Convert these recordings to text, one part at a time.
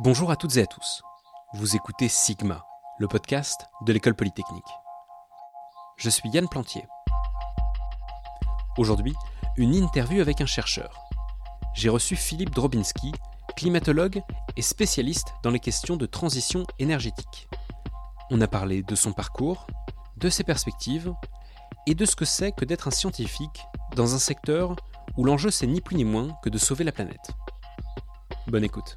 Bonjour à toutes et à tous. Vous écoutez Sigma, le podcast de l'école polytechnique. Je suis Yann Plantier. Aujourd'hui, une interview avec un chercheur. J'ai reçu Philippe Drobinski, climatologue et spécialiste dans les questions de transition énergétique. On a parlé de son parcours, de ses perspectives et de ce que c'est que d'être un scientifique dans un secteur où l'enjeu c'est ni plus ni moins que de sauver la planète. Bonne écoute.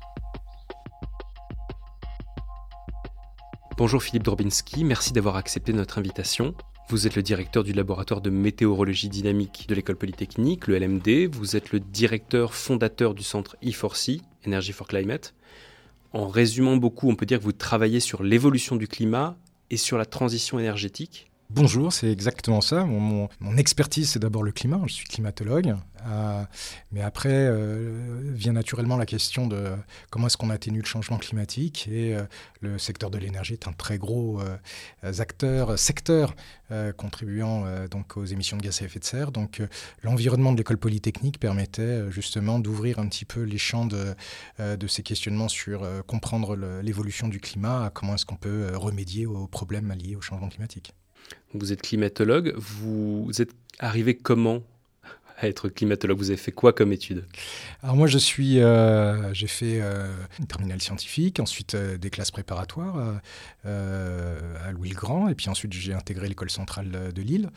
Bonjour Philippe Drobinski, merci d'avoir accepté notre invitation. Vous êtes le directeur du laboratoire de météorologie dynamique de l'école polytechnique, le LMD. Vous êtes le directeur fondateur du centre E4C, Energy for Climate. En résumant beaucoup, on peut dire que vous travaillez sur l'évolution du climat et sur la transition énergétique. Bonjour, c'est exactement ça. Mon, expertise, c'est d'abord le climat. Je suis climatologue. Euh, mais après euh, vient naturellement la question de comment est-ce qu'on atténue le changement climatique. Et euh, le secteur de l'énergie est un très gros acteur, secteur contribuant donc aux émissions de gaz à effet de serre. Donc l'environnement de l'école polytechnique permettait justement d'ouvrir un petit peu les champs de, de ces questionnements sur comprendre l'évolution du climat, comment est-ce qu'on peut remédier aux problèmes liés au changement climatique. Vous êtes climatologue. Vous êtes arrivé comment être climatologue Vous avez fait quoi comme étude? Alors moi, je suis, euh, j'ai fait euh, une terminale scientifique, ensuite euh, des classes préparatoires à Louis-le-Grand, et puis ensuite j'ai intégré l'école centrale de Lille.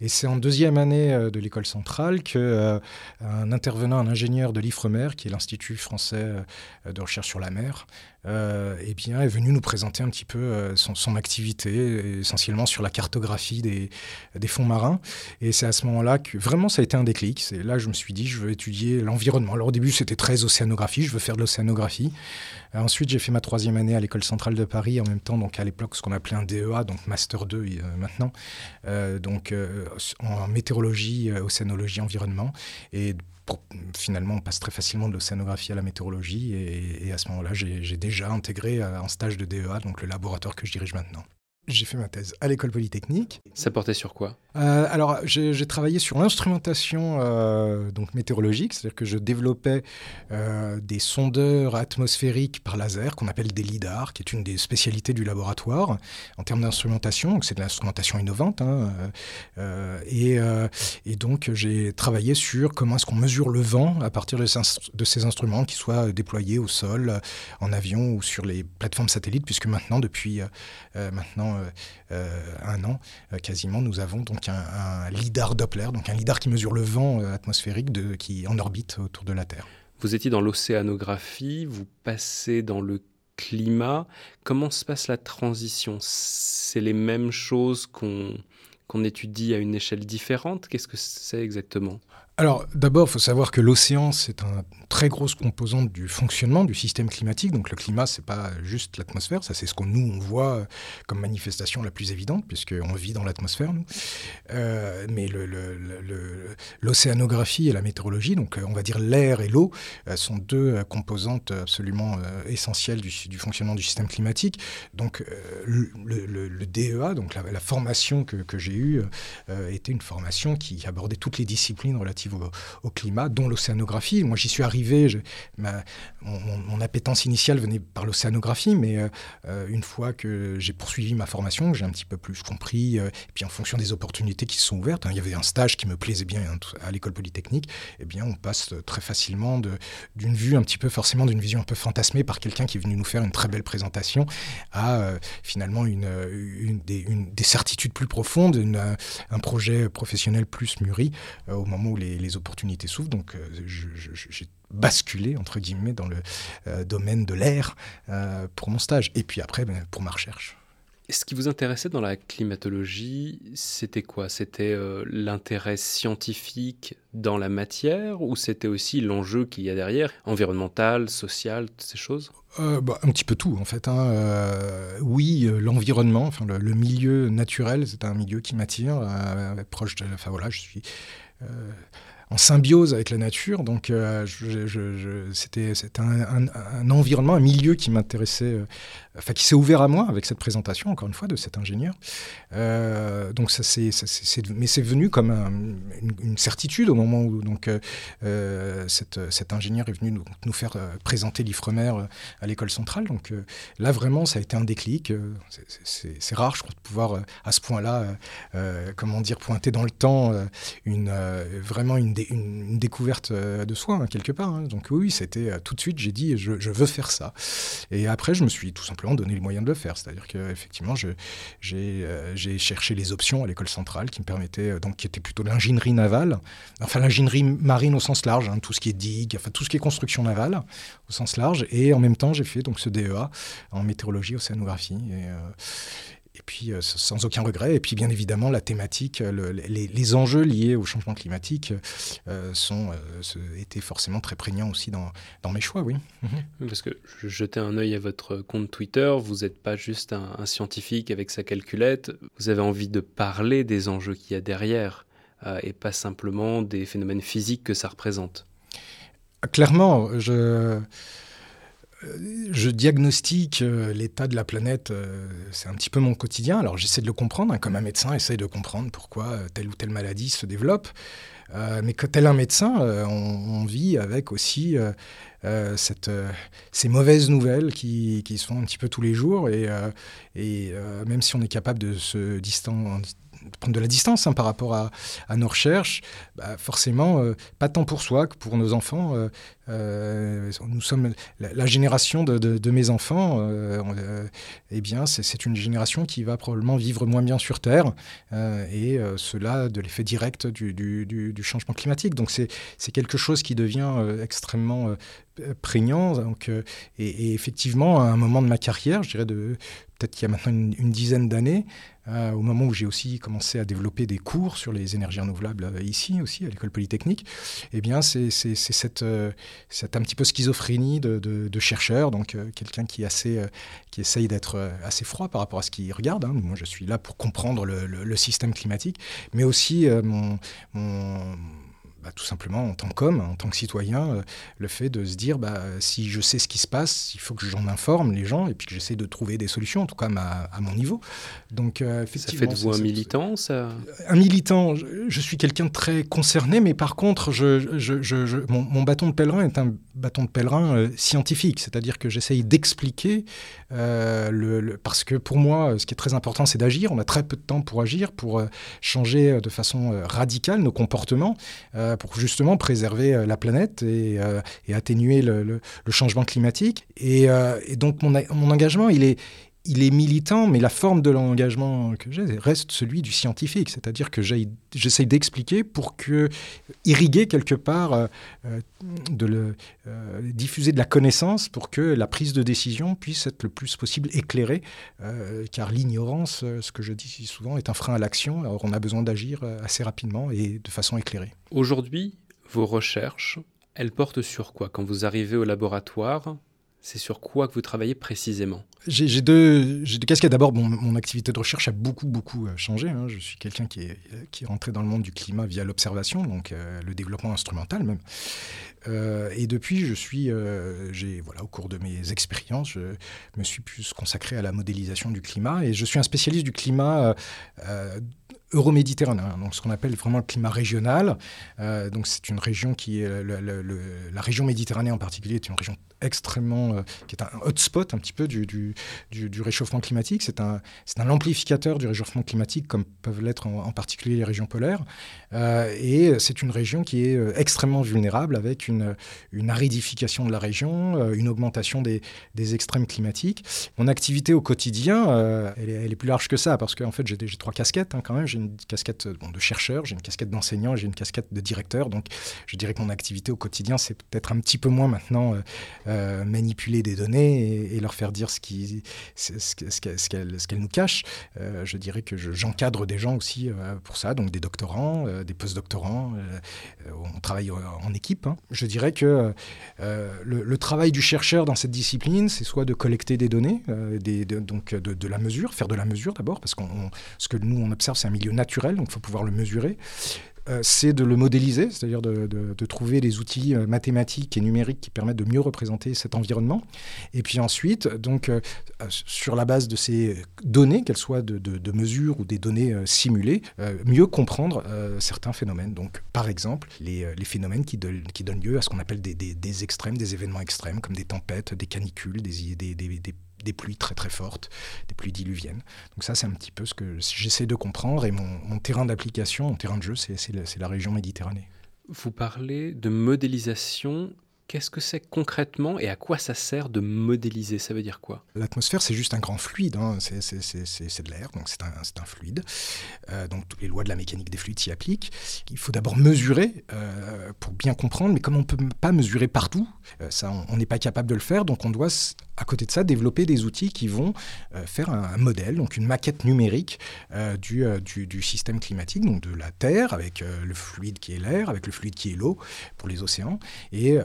Et c'est en deuxième année de l'école centrale que un intervenant, un ingénieur de l'IFREMER, qui est l'Institut français de recherche sur la mer, euh, eh bien, est venu nous présenter un petit peu euh, son, activité, essentiellement sur la cartographie des, des fonds marins. Et c'est à ce moment-là que vraiment ça a été un déclic. C'est là je me suis dit, je veux étudier l'environnement. Alors au début, c'était très océanographie, je veux faire de l'océanographie. Euh, ensuite, j'ai fait ma troisième année à l'école centrale de Paris, en même temps, donc à l'époque, ce qu'on appelait un DEA, donc Master 2 maintenant, donc en météorologie, océanologie, environnement. Et finalement, on passe très facilement de l'océanographie à la météorologie. Et, et à ce moment-là, j'ai déjà intégré un euh, stage de DEA, donc le laboratoire que je dirige maintenant. J'ai fait ma thèse à l'école polytechnique. Ça portait sur quoi? Euh, Alors, j'ai travaillé sur l'instrumentation euh, donc météorologique, c'est-à-dire que je développais euh, des sondeurs atmosphériques par laser qu'on appelle des lidars, qui est une des spécialités du laboratoire en termes d'instrumentation. Donc, c'est de l'instrumentation innovante. Hein, et, et, donc, j'ai travaillé sur comment est-ce qu'on mesure le vent à partir de, de ces instruments, qui soient déployés au sol, en avion ou sur les plateformes satellites, puisque maintenant, depuis maintenant euh, euh, un an euh, quasiment, nous avons donc un, lidar Doppler, donc un lidar qui mesure le vent atmosphérique qui en orbite autour de la Terre. Vous étiez dans l'océanographie, vous passez dans le climat. Comment se passe la transition? C'est les mêmes choses qu'on qu'on étudie à une échelle différente? Qu'est-ce que c'est exactement? Alors d'abord, il faut savoir que l'océan, c'est une très grosse composante du fonctionnement du système climatique. Donc le climat, c'est pas juste l'atmosphère, ça c'est ce qu'on nous on voit comme manifestation la plus évidente, puisqu'on vit dans l'atmosphère, nous. Euh, mais l'océanographie et la météorologie, donc on va dire l'air et l'eau, euh, sont deux composantes absolument euh, essentielles du, fonctionnement du système climatique. Donc le, DEA, donc la, formation que j'ai eue, était une formation qui abordait toutes les disciplines relatives au, climat, dont l'océanographie. Moi, j'y suis arrivé, mon, appétence initiale venait par l'océanographie, mais euh, euh, une fois que j'ai poursuivi ma formation, j'ai un petit peu plus compris, euh, et puis en fonction des opportunités qui se sont ouvertes, hein, il y avait un stage qui me plaisait bien à l'école polytechnique, eh bien, on passe très facilement d'une vue un petit peu, forcément, d'une vision un peu fantasmée par quelqu'un qui est venu nous faire une très belle présentation à finalement une, des, certitudes plus profondes, un projet professionnel plus mûri au moment où les les, opportunités s'ouvrent. Donc, euh, j'ai basculé, entre guillemets, dans le euh, domaine de l'air euh, pour mon stage. Et puis après, ben, pour ma recherche. Ce qui vous intéressait dans la climatologie, c'était quoi? C'était l'intérêt scientifique dans la matière ou c'était aussi l'enjeu qu'il y a derrière, environnemental, social, toutes ces choses? Bah, Un petit peu tout en fait. Hein. oui, l'environnement, enfin, le, le, milieu naturel, c'est un milieu qui m'attire, proche de... Enfin voilà, je suis euh, en symbiose avec la nature. Donc, c'était un, environnement, un milieu qui m'intéressait, enfin, qui s'est ouvert à moi avec cette présentation, encore une fois, de cet ingénieur. donc, ça, c'est, mais c'est venu comme une, certitude au moment où donc, cet, ingénieur est venu nous, nous faire présenter l'Ifremer à l'école centrale. Donc, là, vraiment, ça a été un déclic. c'est rare, je crois, de pouvoir à ce point-là, comment dire, pointer dans le temps une, vraiment une, une, découverte de soi, hein, quelque part. Hein. Donc oui, c'était tout de suite, j'ai dit, je, je, veux faire ça. Et après, je me suis tout simplement donné le moyen de le faire. C'est-à-dire qu'effectivement, j'ai cherché les options à l'école centrale qui me permettaient, donc qui était plutôt l'ingénierie navale, enfin l'ingénierie marine au sens large, hein, tout ce qui est digue, enfin tout ce qui est construction navale au sens large. Et en même temps, j'ai fait donc ce DEA en météorologie, océanographie. Et, et puis euh, sans aucun regret. Et puis bien évidemment, la thématique, les, enjeux liés au changement climatique euh, sont, euh, étaient forcément très prégnants aussi dans, dans mes choix, oui. Mhm. Parce que je jetais un œil à votre compte Twitter, vous n'êtes pas juste un, scientifique avec sa calculette, vous avez envie de parler des enjeux qu'il y a derrière et pas simplement des phénomènes physiques que ça représente. Clairement, je je diagnostique euh, l'état de la planète, euh, c'est un petit peu mon quotidien. Alors j'essaie de le comprendre, hein, comme un médecin essaie de comprendre pourquoi euh, telle ou telle maladie se développe. mais tel un médecin, on, vit avec aussi ces mauvaises nouvelles qui, font un petit peu tous les jours. Et, même si on est capable de prendre de la distance hein, par rapport à, nos recherches, bah, forcément, euh, pas tant pour soi que pour nos enfants. Euh, euh, nous sommes la, génération de, mes enfants, eh bien, c'est une génération qui va probablement vivre moins bien sur Terre, et cela de l'effet direct du, changement climatique. Donc c'est quelque chose qui devient extrêmement prégnant. Donc, et, effectivement, à un moment de ma carrière, je dirais de peut-être qu'il y a maintenant une dizaine d'années, euh, au moment où j'ai aussi commencé à développer des cours sur les énergies renouvelables euh, ici aussi, à l'école polytechnique, eh bien, c'est cette, euh, cette, un petit peu schizophrénie de, de, chercheur, donc quelqu'un qui, assez, qui essaye d'être assez froid par rapport à ce qu'il regarde. Hein. Moi, je suis là pour comprendre le, système climatique, mais aussi mon bah, tout simplement en tant qu'homme, en tant que citoyen, euh, le fait de se dire bah, si je sais ce qui se passe, il faut que j'en informe les gens et puis que j'essaie de trouver des solutions, en tout cas à, mon niveau. Donc, euh, effectivement, ça fait de vous un militant ça Un militant, je, suis quelqu'un de très concerné, mais par contre, je, je, mon, bâton de pèlerin est un bâton de pèlerin euh, scientifique, c'est-à-dire que j'essaye d'expliquer, le, parce que pour moi, ce qui est très important, c'est d'agir. On a très peu de temps pour agir, pour changer de façon radicale nos comportements pour justement préserver euh, la planète et, euh, atténuer le, changement climatique. Et, euh, donc mon, mon, engagement, il est, il est militant, mais la forme de l'engagement que j'ai reste celui du scientifique, c'est-à-dire que j'essaye d'expliquer pour que irriguer quelque part, de le, diffuser de la connaissance pour que la prise de décision puisse être le plus possible éclairée, car l'ignorance, ce que je dis souvent, est un frein à l'action. Alors on a besoin d'agir assez rapidement et de façon éclairée. Aujourd'hui, vos recherches, elles portent sur quoi? Quand vous arrivez au laboratoire, c'est sur quoi que vous travaillez précisément J'ai deux, deux, casquettes. D'abord, mon, activité de recherche a beaucoup, beaucoup euh, changé. Hein. Je suis quelqu'un qui est, qui est rentré dans le monde du climat via l'observation, donc euh, le développement instrumental même. Euh, et depuis, je suis, j'ai, voilà, au cours de mes expériences, je me suis plus consacré à la modélisation du climat et je suis un spécialiste du climat euroméditerranéen, donc ce qu'on appelle vraiment le climat régional. Euh, donc c'est une région qui est la région méditerranée en particulier est une région extrêmement, euh, qui est un hotspot un petit peu du, réchauffement climatique. C'est un, c'est un amplificateur du réchauffement climatique, comme peuvent l'être en, particulier les régions polaires. Euh, et c'est une région qui est extrêmement vulnérable, avec une, aridification de la région, une augmentation des, extrêmes climatiques. Mon activité au quotidien, elle, est, plus large que ça, parce qu'en fait, j'ai, j'ai trois casquettes hein, quand même. J'ai une casquette bon, de chercheur, j'ai une casquette d'enseignant, j'ai une casquette de directeur. Donc, je dirais que mon activité au quotidien, c'est peut-être un petit peu moins maintenant euh, manipuler des données et, leur faire dire ce qu'elles ce, ce, qu'elles nous cachent. Euh, je dirais que j'encadre des gens aussi euh, pour ça, donc des doctorants, des postdoctorants. on travaille en équipe. Hein. Je dirais que le, travail du chercheur dans cette discipline, c'est soit de collecter des données, des, donc de, de, la mesure, faire de la mesure d'abord, parce que ce que nous on observe, c'est un milieu naturel, donc il faut pouvoir le mesurer euh, c'est de le modéliser, c'est-à-dire de, trouver des outils euh, mathématiques et numériques qui permettent de mieux représenter cet environnement. Et puis ensuite, donc, euh, sur la base de ces données, qu'elles soient de, mesures ou des données simulées, mieux comprendre certains phénomènes. Donc, par exemple, les, phénomènes qui, donnent lieu à ce qu'on appelle des, extrêmes, des événements extrêmes, comme des tempêtes, des canicules, des, des pluies très très fortes, des pluies diluviennes. Donc ça, c'est un petit peu ce que j'essaie de comprendre. Et mon, terrain d'application, mon terrain de jeu, c'est la, la région Méditerranée. Vous parlez de modélisation Qu'est-ce que c'est concrètement et à quoi ça sert de modéliser? Ça veut dire quoi? L'atmosphère, c'est juste un grand fluide, hein. c'est de l'air, donc c'est un, fluide. Euh, donc toutes les lois de la mécanique des fluides s'y appliquent. Il faut d'abord mesurer euh, pour bien comprendre, mais comme on ne peut pas mesurer partout, euh, ça on n'est pas capable de le faire, donc on doit à côté de ça développer des outils qui vont faire un, modèle, donc une maquette numérique du, du, système climatique, donc de la Terre, avec le fluide qui est l'air, avec le fluide qui est l'eau pour les océans, et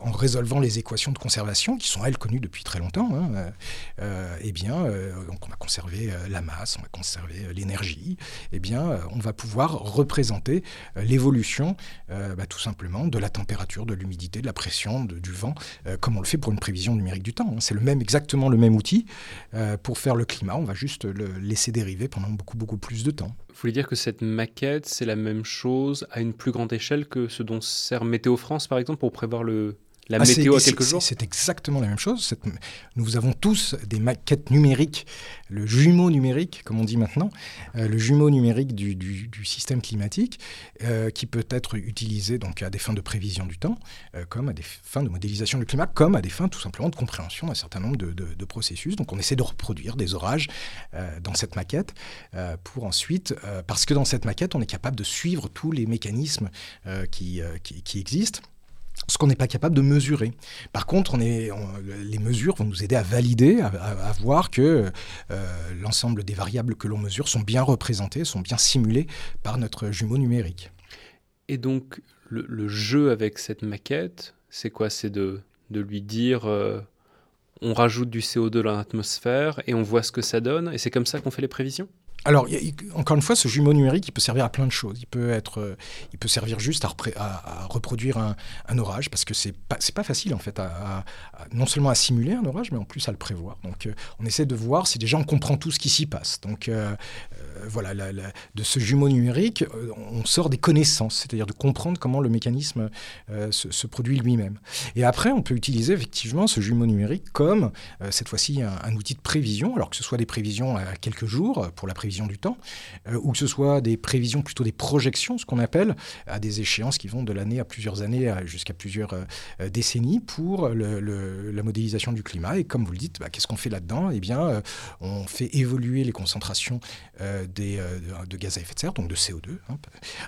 en résolvant les équations de conservation, qui sont elles connues depuis très longtemps, hein, euh, euh, eh bien, on va conserver la masse, on va conserver l'énergie, eh bien, on va pouvoir représenter l'évolution, bah, tout simplement, de la température, de l'humidité, de la pression, du vent, comme on le fait pour une prévision numérique du temps. Hein. C'est le même, exactement le même outil pour faire le climat. On va juste le laisser dériver pendant beaucoup, beaucoup plus de temps. Vous voulez dire que cette maquette, c'est la même chose à une plus grande échelle que ce dont sert Météo France, par exemple, pour prévoir le, la ah, météo à quelques jours C'est exactement la même chose. Nous avons tous des maquettes numériques, le jumeau numérique, comme on dit maintenant, euh, le jumeau numérique du, système climatique, euh, qui peut être utilisé donc à des fins de prévision du temps, euh, comme à des fins de modélisation du climat, comme à des fins tout simplement de compréhension d'un certain nombre de, de, processus. Donc on essaie de reproduire des orages dans cette maquette pour ensuite, parce que dans cette maquette, on est capable de suivre tous les mécanismes qui, qui, qui existent ce qu'on n'est pas capable de mesurer. Par contre, les mesures vont nous aider à valider, à, voir que euh, l'ensemble des variables que l'on mesure sont bien représentées, sont bien simulées par notre jumeau numérique. Et donc, le, jeu avec cette maquette, c'est quoi? C'est de, de, lui dire euh, on rajoute du CO2 dans l'atmosphère et on voit ce que ça donne, et c'est comme ça qu'on fait les prévisions? Alors, encore une fois, ce jumeau numérique, il peut servir à plein de choses. Il peut, être, euh, il peut servir juste à, reproduire un, orage, parce que c'est pas, pas facile, en fait, non seulement à simuler un orage, mais en plus à le prévoir. Donc, euh, on essaie de voir si déjà on comprend tout ce qui s'y passe. Donc, euh, voilà, de ce jumeau numérique, on sort des connaissances, c'est-à-dire de comprendre comment le mécanisme se, produit lui-même. Et après, on peut utiliser effectivement ce jumeau numérique comme, cette fois-ci, un, outil de prévision, alors que ce soit des prévisions à quelques jours pour la prévision du temps, euh, ou que ce soit des prévisions, plutôt des projections, ce qu'on appelle, à des échéances qui vont de l'année à plusieurs années jusqu'à plusieurs euh, décennies pour la modélisation du climat. Et comme vous le dites, bah, qu'est-ce qu'on fait là-dedans? Eh bien, euh, on fait évoluer les concentrations des, de gaz à effet de serre, donc de CO2, hein,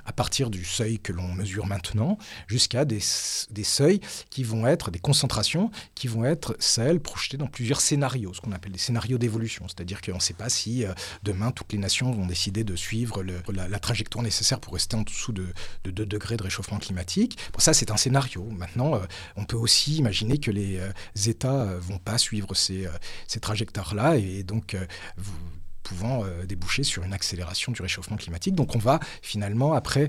à partir du seuil que l'on mesure maintenant jusqu'à des, des seuils qui vont être des concentrations qui vont être celles projetées dans plusieurs scénarios, ce qu'on appelle des scénarios d'évolution. C'est-à-dire qu'on ne sait pas si demain toutes les nations vont décider de suivre la, trajectoire nécessaire pour rester en dessous de, 2 degrés de réchauffement climatique. Bon, ça, c'est un scénario. Maintenant, euh, on peut aussi imaginer que les euh, États euh, vont pas suivre ces, ces trajectoires-là et donc vous, pouvant euh, déboucher sur une accélération du réchauffement climatique. Donc on va finalement après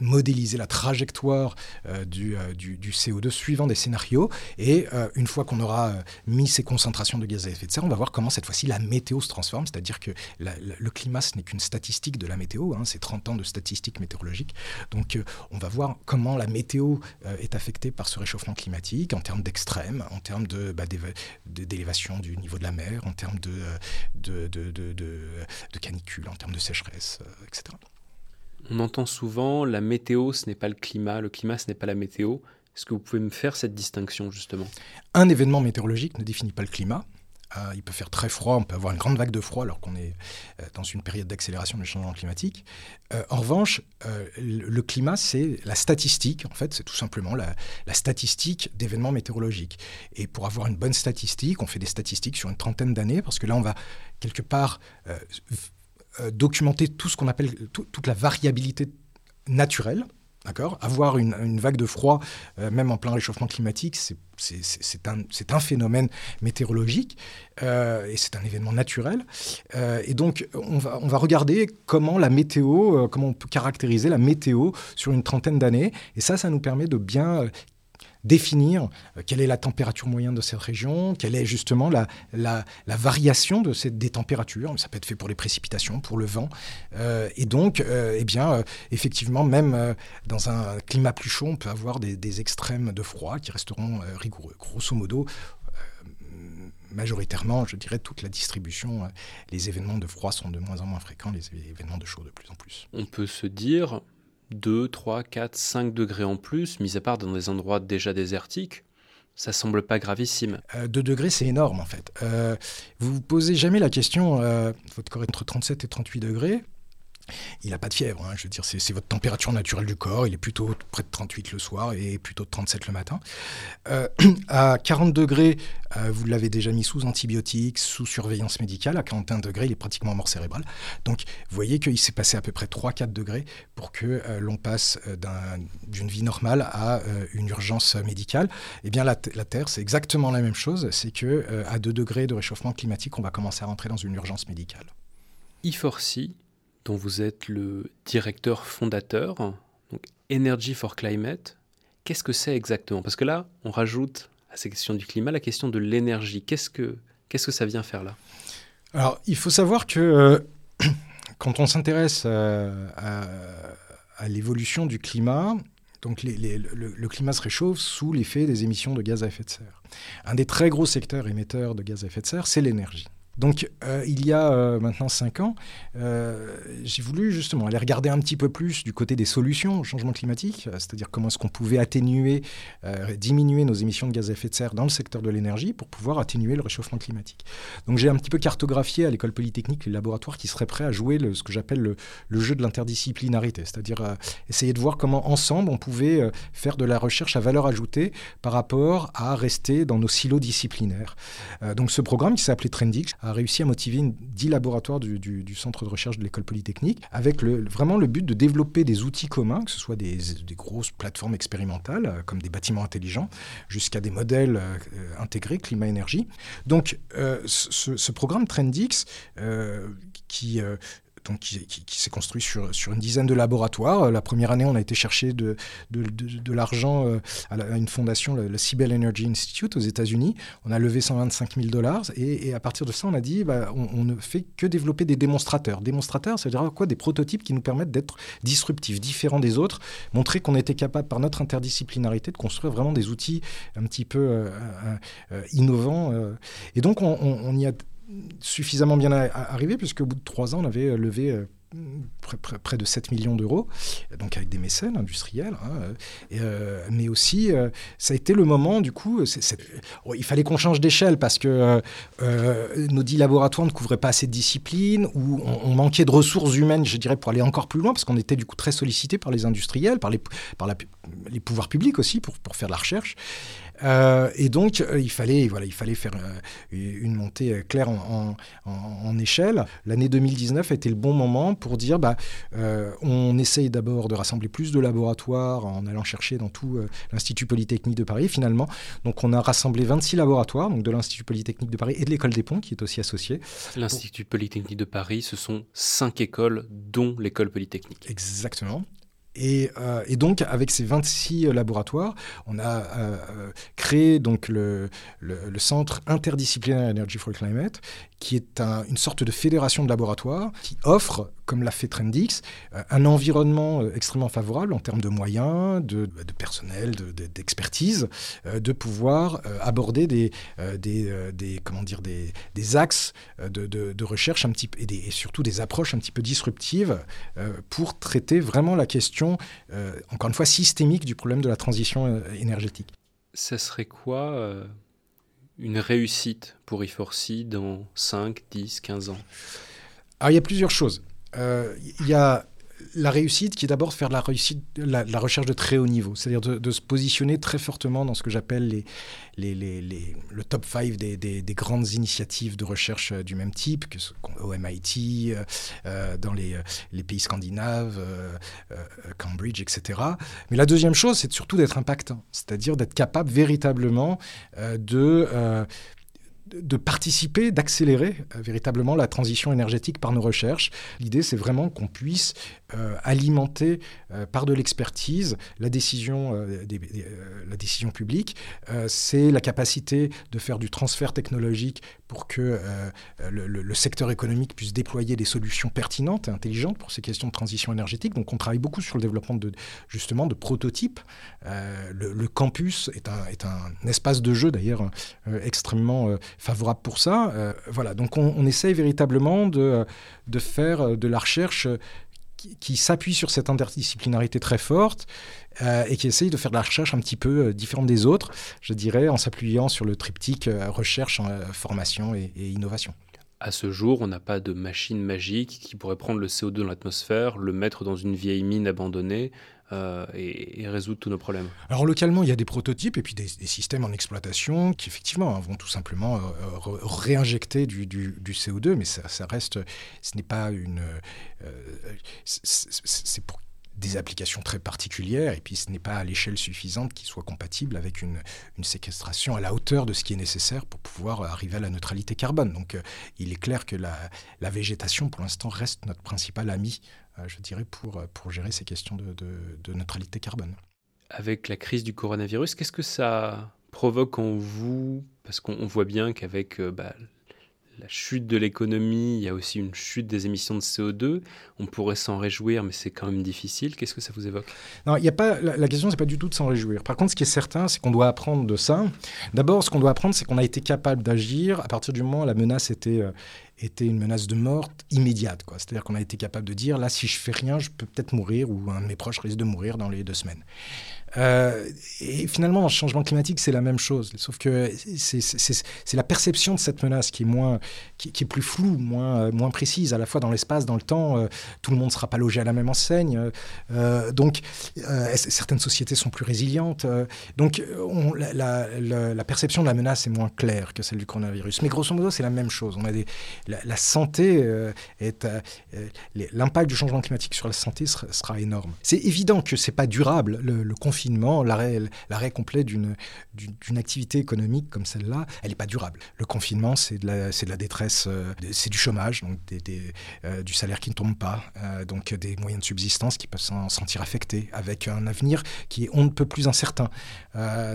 modéliser la trajectoire euh, du, euh, du, du, CO2 suivant des scénarios et une fois qu'on aura mis ces concentrations de gaz à effet de serre, on va voir comment cette fois-ci la météo se transforme, c'est-à-dire que le climat ce n'est qu'une statistique de la météo, hein, c'est 30 ans de statistiques météorologiques. Donc on va voir comment la météo est affectée par ce réchauffement climatique en termes d'extrêmes, en termes bah, d'élévation du niveau de la mer, en termes de, canicule, en termes de sécheresse, euh, etc. On entend souvent la météo, ce n'est pas le climat, le climat, ce n'est pas la météo. Est-ce que vous pouvez me faire cette distinction justement? Un événement météorologique ne définit pas le climat. Euh, il peut faire très froid, on peut avoir une grande vague de froid alors qu'on est euh, dans une période d'accélération du changement climatique. Euh, en revanche, le, climat, c'est la statistique, en fait, c'est tout simplement la, statistique d'événements météorologiques. Et pour avoir une bonne statistique, on fait des statistiques sur une trentaine d'années, parce que là, on va quelque part documenter tout ce qu'on appelle toute la variabilité naturelle D'accord Avoir une, vague de froid, euh, même en plein réchauffement climatique, c'est un, phénomène météorologique euh, et c'est un événement naturel. Euh, et donc, on va, on va, regarder comment la météo, comment on peut caractériser la météo sur une trentaine d'années. Et ça, ça nous permet de bien définir euh, quelle est la température moyenne de cette région, quelle est justement la, variation de cette, des températures. Ça peut être fait pour les précipitations, pour le vent. Euh, et donc, euh, eh bien, effectivement, même dans un climat plus chaud, on peut avoir des, des extrêmes de froid qui resteront rigoureux. Grosso modo, majoritairement, je dirais, toute la distribution, les événements de froid sont de moins en moins fréquents, les événements de chaud de plus en plus. On peut se dire, 2, 3, 4, 5 degrés en plus, mis à part dans des endroits déjà désertiques, ça semble pas gravissime. 2 euh, degrés, c'est énorme en fait. Euh, vous vous posez jamais la question, euh, votre corps est entre 37 et 38 degrés, il n'a pas de fièvre, hein. je veux dire, c'est votre température naturelle du corps, il est plutôt près de 38 le soir et plutôt de 37 le matin. Euh, à 40 degrés, euh, vous l'avez déjà mis sous antibiotiques, sous surveillance médicale, à 41 degrés, il est pratiquement mort cérébrale. Donc vous voyez qu'il s'est passé à peu près 3-4 degrés pour que euh, l'on passe d'une vie normale à une urgence médicale. Eh bien la, Terre, c'est exactement la même chose, c'est que à 2 degrés de réchauffement climatique, on va commencer à rentrer dans une urgence médicale. I4C, dont vous êtes le directeur fondateur, donc Energy for Climate. Qu'est-ce que c'est exactement? Parce que là, on rajoute à ces questions du climat la question de l'énergie. Qu'est-ce que, qu'est-ce que ça vient faire là? Alors, il faut savoir que euh, quand on s'intéresse euh, à, l'évolution du climat, donc le, le, climat se réchauffe sous l'effet des émissions de gaz à effet de serre. Un des très gros secteurs émetteurs de gaz à effet de serre, c'est l'énergie. Donc, euh, il y a euh, maintenant cinq ans, euh, j'ai voulu justement aller regarder un petit peu plus du côté des solutions au changement climatique, c'est-à-dire comment est-ce qu'on pouvait atténuer, diminuer nos émissions de gaz à effet de serre dans le secteur de l'énergie pour pouvoir atténuer le réchauffement climatique. Donc, j'ai un petit peu cartographié à l'école polytechnique les laboratoires qui seraient prêts à jouer ce que j'appelle le, jeu de l'interdisciplinarité, c'est-à-dire essayer de voir comment ensemble on pouvait faire de la recherche à valeur ajoutée par rapport à rester dans nos silos disciplinaires. donc, ce programme qui s'appelait Trendix a réussi à motiver 10 laboratoires du, centre de recherche de l'école polytechnique avec vraiment le but de développer des outils communs, que ce soit des, grosses plateformes expérimentales euh, comme des bâtiments intelligents, jusqu'à des modèles euh, intégrés climat-énergie. Donc euh, ce, programme Trendix, qui qui, s'est construit sur, une dizaine de laboratoires. Euh, la première année, on a été chercher de, l'argent euh, à, une fondation, le, le Energy Institute aux États-Unis. On a levé 125 000 dollars et, à partir de ça, on a dit bah, on, ne fait que développer des démonstrateurs. Démonstrateurs, ça veut dire quoi? Des prototypes qui nous permettent d'être disruptifs, différents des autres, montrer qu'on était capable, par notre interdisciplinarité, de construire vraiment des outils un petit peu euh, innovants. Et donc, on, on y a suffisamment bien arrivé, puisque au bout de trois ans, on avait euh, levé euh, près, de 7 millions d'euros, donc avec des mécènes industriels. Hein, euh, mais aussi, ça a été le moment, du coup, oh, il fallait qu'on change d'échelle parce que nos dix laboratoires ne couvraient pas assez de disciplines, ou on, manquait de ressources humaines, je dirais, pour aller encore plus loin, parce qu'on était du coup très sollicité par les industriels, par les, pouvoirs publics aussi, pour, pour faire de la recherche. Euh, et donc, euh, il, fallait, voilà, il fallait faire euh, une montée claire en, échelle. L'année 2019 a été le bon moment pour dire bah, on essaye d'abord de rassembler plus de laboratoires en allant chercher dans tout l'Institut Polytechnique de Paris, finalement. Donc, on a rassemblé 26 laboratoires, donc de l'Institut Polytechnique de Paris et de l'École des Ponts, qui est aussi associée. L'Institut Polytechnique de Paris, ce sont cinq écoles, dont l'École Polytechnique. Exactement. Euh, et, donc, avec ces 26 laboratoires, on a euh, créé donc le, Centre interdisciplinaire Energy for Climate, qui est une sorte de fédération de laboratoires qui offre, comme l'a fait Trendix, euh, un environnement extrêmement favorable en termes de moyens, de, de personnel, d'expertise, de, de, pouvoir aborder des, des, des, comment dire, des, des axes de, recherche un petit, et, et, surtout des approches un petit peu disruptives pour traiter vraiment la question euh, encore une fois, systémique du problème de la transition euh, énergétique. Ça serait quoi euh, une réussite pour I4C dans 5, 10, 15 ans? Alors, il y a plusieurs choses. Il y a la réussite qui est d'abord de faire de la, réussite, la, recherche de très haut niveau, c'est-à-dire de, se positionner très fortement dans ce que j'appelle le top 5 des, des, grandes initiatives de recherche du même type, que au MIT, dans les, les, pays scandinaves, Cambridge, etc. Mais la deuxième chose, c'est surtout d'être impactant, c'est-à-dire d'être capable véritablement de de participer, d'accélérer euh, véritablement la transition énergétique par nos recherches. L'idée, c'est vraiment qu'on puisse euh, alimenter euh, par de l'expertise la décision, la décision publique. c'est la capacité de faire du transfert technologique pour que le, secteur économique puisse déployer des solutions pertinentes et intelligentes pour ces questions de transition énergétique. Donc, on travaille beaucoup sur le développement de, justement de prototypes. Le, campus est un, est un, espace de jeu d'ailleurs extrêmement favorable pour ça. Euh, voilà, donc on, essaye véritablement de, de faire de la recherche qui, s'appuie sur cette interdisciplinarité très forte euh, et qui essaye de faire de la recherche un petit peu euh, différente des autres, je dirais, en s'appuyant sur le triptyque recherche, formation et, et innovation. À ce jour, on n'a pas de machine magique qui pourrait prendre le CO2 dans l'atmosphère, le mettre dans une vieille mine abandonnée, euh, et, résoudre tous nos problèmes Alors localement, il y a des prototypes et puis des, systèmes en exploitation qui effectivement hein, vont tout simplement euh, réinjecter du, CO2, mais ça, reste, ce n'est pas une, euh, c'est pour des applications très particulières, et puis ce n'est pas à l'échelle suffisante qui soit compatible avec une, séquestration à la hauteur de ce qui est nécessaire pour pouvoir arriver à la neutralité carbone. Donc il est clair que la, la végétation, pour l'instant, reste notre principal ami je dirais, pour, pour gérer ces questions de, neutralité carbone. Avec la crise du coronavirus, qu'est-ce que ça provoque en vous? Parce qu'on voit bien qu'avec euh, bah, la chute de l'économie, il y a aussi une chute des émissions de CO2. On pourrait s'en réjouir, mais c'est quand même difficile. Qu'est-ce que ça vous évoque? Non, il y a pas. La, la question, c'est pas du tout de s'en réjouir. Par contre, ce qui est certain, c'est qu'on doit apprendre de ça. D'abord, ce qu'on doit apprendre, c'est qu'on a été capable d'agir à partir du moment où la menace était euh, était une menace de mort immédiate. C'est-à-dire qu'on a été capable de dire, là, si je fais rien, je peux peut-être mourir ou un de mes proches risque de mourir dans les deux semaines. Euh, et finalement, le changement climatique, c'est la même chose. Sauf que c'est la perception de cette menace qui est, moins, qui, est plus floue, moins, euh, moins précise, à la fois dans l'espace, dans le temps. Euh, tout le monde ne sera pas logé à la même enseigne. donc, certaines sociétés sont plus résilientes. donc, on, la, la, perception de la menace est moins claire que celle du coronavirus. Mais grosso modo, c'est la même chose. On a des, la, santé est. L'impact du changement climatique sur la santé sera, énorme. C'est évident que c'est pas durable. Le, confinement l'arrêt complet d'une activité économique comme celle-là, elle n'est pas durable. Le confinement, c'est de, la, de la détresse, euh, c'est du chômage, donc des, euh, du salaire qui ne tombe pas, euh, donc des moyens de subsistance qui peuvent s'en sentir affectés, avec un avenir qui est on ne peut plus incertain.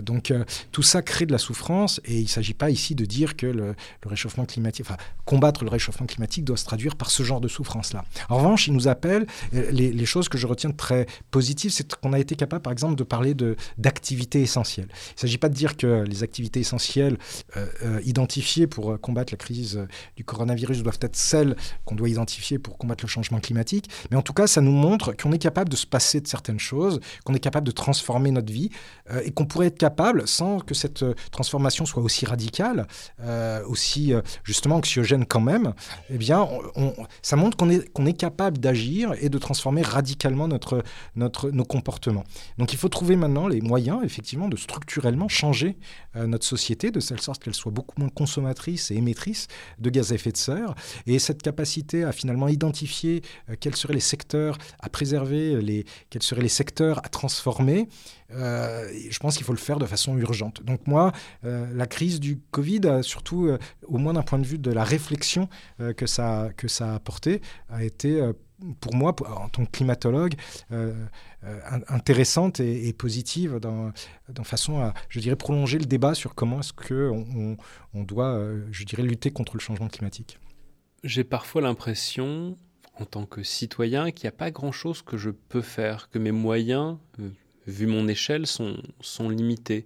donc tout ça crée de la souffrance et il ne s'agit pas ici de dire que le, réchauffement climatique, combattre le réchauffement climatique doit se traduire par ce genre de souffrance-là. En revanche, il nous appelle, les, les choses que je retiens de très positives, c'est qu'on a été capable, par exemple, de parler d'activités essentielles. Il ne s'agit pas de dire que les activités essentielles euh, euh, identifiées pour euh, combattre la crise du coronavirus doivent être celles qu'on doit identifier pour combattre le changement climatique, mais en tout cas, ça nous montre qu'on est capable de se passer de certaines choses, qu'on est capable de transformer notre vie et qu'on pourrait être capable, sans que cette transformation soit aussi radicale, aussi justement anxiogène quand même, eh bien, ça montre qu'on est, capable d'agir et de transformer radicalement notre, nos comportements. Donc il faut trouver trouver maintenant les moyens, effectivement, de structurellement changer euh, notre société de telle sorte qu'elle soit beaucoup moins consommatrice et émettrice de gaz à effet de serre. Et cette capacité à finalement identifier euh, quels seraient les secteurs à préserver, les, quels seraient les secteurs à transformer, euh, je pense qu'il faut le faire de façon urgente. Donc moi, la crise du Covid, surtout au moins d'un point de vue de la réflexion que, ça, que ça a apporté, a été pour moi, en tant que climatologue, euh, euh, intéressante et, positive dans, façon à, je dirais, prolonger le débat sur comment est-ce qu'on on, doit, euh, je dirais, lutter contre le changement climatique. J'ai parfois l'impression, en tant que citoyen, qu'il n'y a pas grand-chose que je peux faire, que mes moyens, vu mon échelle, sont, sont limités.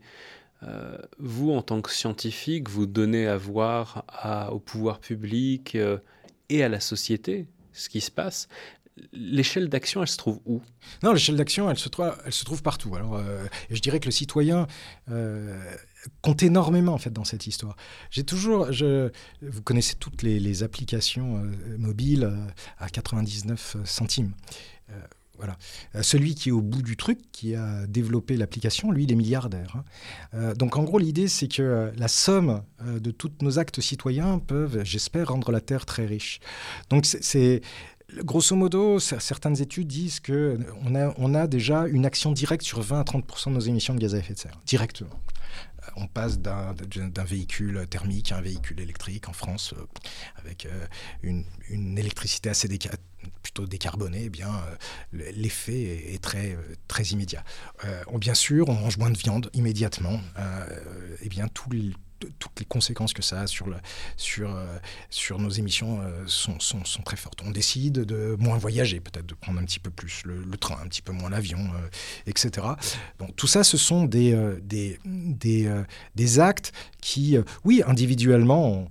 vous, en tant que scientifique, vous donnez à voir au pouvoir public et à la société ce qui se passe. L'échelle d'action, elle se trouve où? Non, l'échelle d'action, elle se trouve, elle se trouve partout. Alors, euh, je dirais que le citoyen euh, compte énormément en fait dans cette histoire. J'ai toujours, vous connaissez toutes les, applications euh, mobiles à 99 centimes. Voilà. celui qui est au bout du truc, qui a développé l'application, lui, il est milliardaire. Hein. donc en gros, l'idée, c'est que la somme de tous nos actes citoyens peuvent, j'espère, rendre la Terre très riche. Donc c'est Grosso modo, certaines études disent qu'on a, on a déjà une action directe sur 20 à 30% de nos émissions de gaz à effet de serre, directement. Euh, on passe d'un véhicule thermique à un véhicule électrique en France euh, avec euh, une, électricité assez plutôt décarbonée, eh l'effet est très très immédiat. bien sûr, on mange moins de viande immédiatement. eh bien tout, toutes les conséquences que ça a sur, sur, euh, sur nos émissions euh, sont, sont, sont, très fortes. On décide de moins voyager, peut-être de prendre un petit peu plus le, train, un petit peu moins l'avion, euh, etc. Donc tout ça, ce sont des, des, des, des, actes qui, oui, individuellement,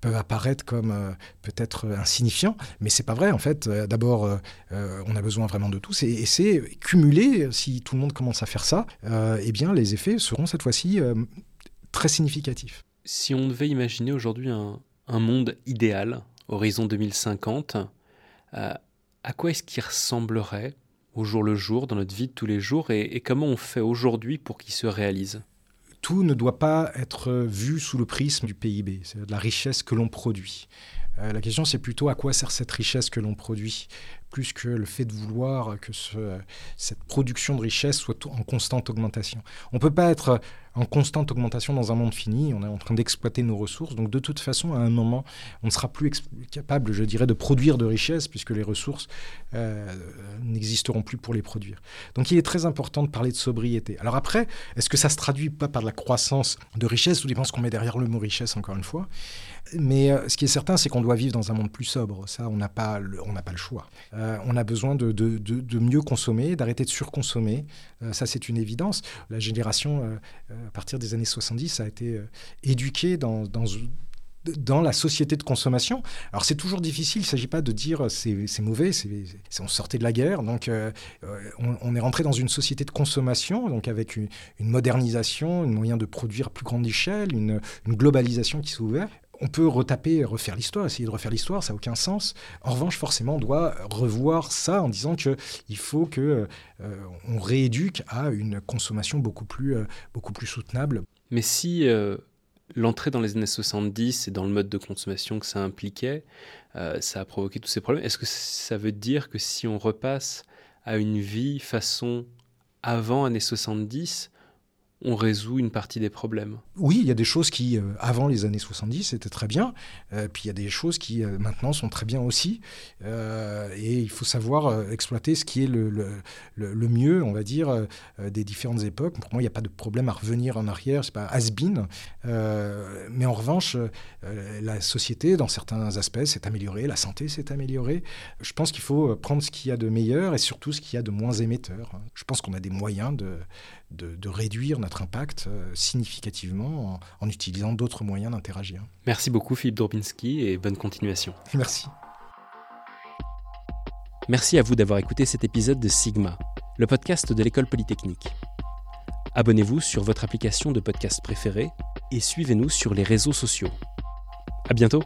peuvent apparaître comme peut-être insignifiants, mais c'est pas vrai. En fait, d'abord, on a besoin vraiment de tous, et, et c'est cumulé, si tout le monde commence à faire ça, eh bien, les effets seront cette fois-ci très significatif. Si on devait imaginer aujourd'hui un, monde idéal, horizon 2050, euh, à quoi est-ce qu'il ressemblerait au jour le jour, dans notre vie de tous les jours, et, comment on fait aujourd'hui pour qu'il se réalise? Tout ne doit pas être vu sous le prisme du PIB, c'est de la richesse que l'on produit. Euh, la question, c'est plutôt à quoi sert cette richesse que l'on produit plus que le fait de vouloir que cette production de richesse soit en constante augmentation. On ne peut pas être en constante augmentation dans un monde fini, on est en train d'exploiter nos ressources, donc de toute façon, à un moment, on ne sera plus capable, je dirais, de produire de richesse, puisque les ressources euh, n'existeront plus pour les produire. Donc il est très important de parler de sobriété. Alors après, est-ce que ça se traduit pas par de la croissance de richesse, ou dépend ce qu'on met derrière le mot richesse, encore une fois? Mais euh, ce qui est certain, c'est qu'on doit vivre dans un monde plus sobre. Ça, on n'a pas, le, pas le choix. Euh, on a besoin de, mieux consommer, d'arrêter de surconsommer. Euh, ça, c'est une évidence. La génération, à partir des années 70, a été éduquée dans, la société de consommation. Alors c'est toujours difficile, il ne s'agit pas de dire c'est, mauvais, on sortait de la guerre, donc on, est rentré dans une société de consommation, donc avec une, modernisation, un moyen de produire à plus grande échelle, une, une globalisation qui s'est ouverte on peut retaper, refaire l'histoire, essayer de refaire l'histoire, ça n'a aucun sens. En revanche, forcément, on doit revoir ça en disant qu'il faut que euh, on rééduque à une consommation beaucoup plus, euh, beaucoup plus soutenable. Mais si euh, l'entrée dans les années 70 et dans le mode de consommation que ça impliquait, ça a provoqué tous ces problèmes, est-ce que ça veut dire que si on repasse à une vie façon avant années 70, on résout une partie des problèmes. Oui, il y a des choses qui, euh, avant les années 70, étaient très bien, euh, puis il y a des choses qui, euh, maintenant, sont très bien aussi. et il faut savoir exploiter ce qui est le, mieux, on va dire, des différentes époques. Pour moi, il n'y a pas de problème à revenir en arrière, c'est pas has-been. mais en revanche, la société, dans certains aspects, s'est améliorée, la santé s'est améliorée. Je pense qu'il faut prendre ce qu'il y a de meilleur et surtout ce qu'il y a de moins émetteur. Je pense qu'on a des moyens de de, réduire notre impact euh, significativement en, utilisant d'autres moyens d'interagir. Merci beaucoup Philippe Dorbinski et bonne continuation. Merci. Merci à vous d'avoir écouté cet épisode de Sigma, le podcast de l'école polytechnique. Abonnez-vous sur votre application de podcast préférée et suivez-nous sur les réseaux sociaux. À bientôt.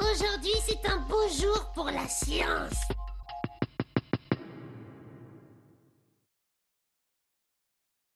Aujourd'hui, c'est un beau jour pour la science.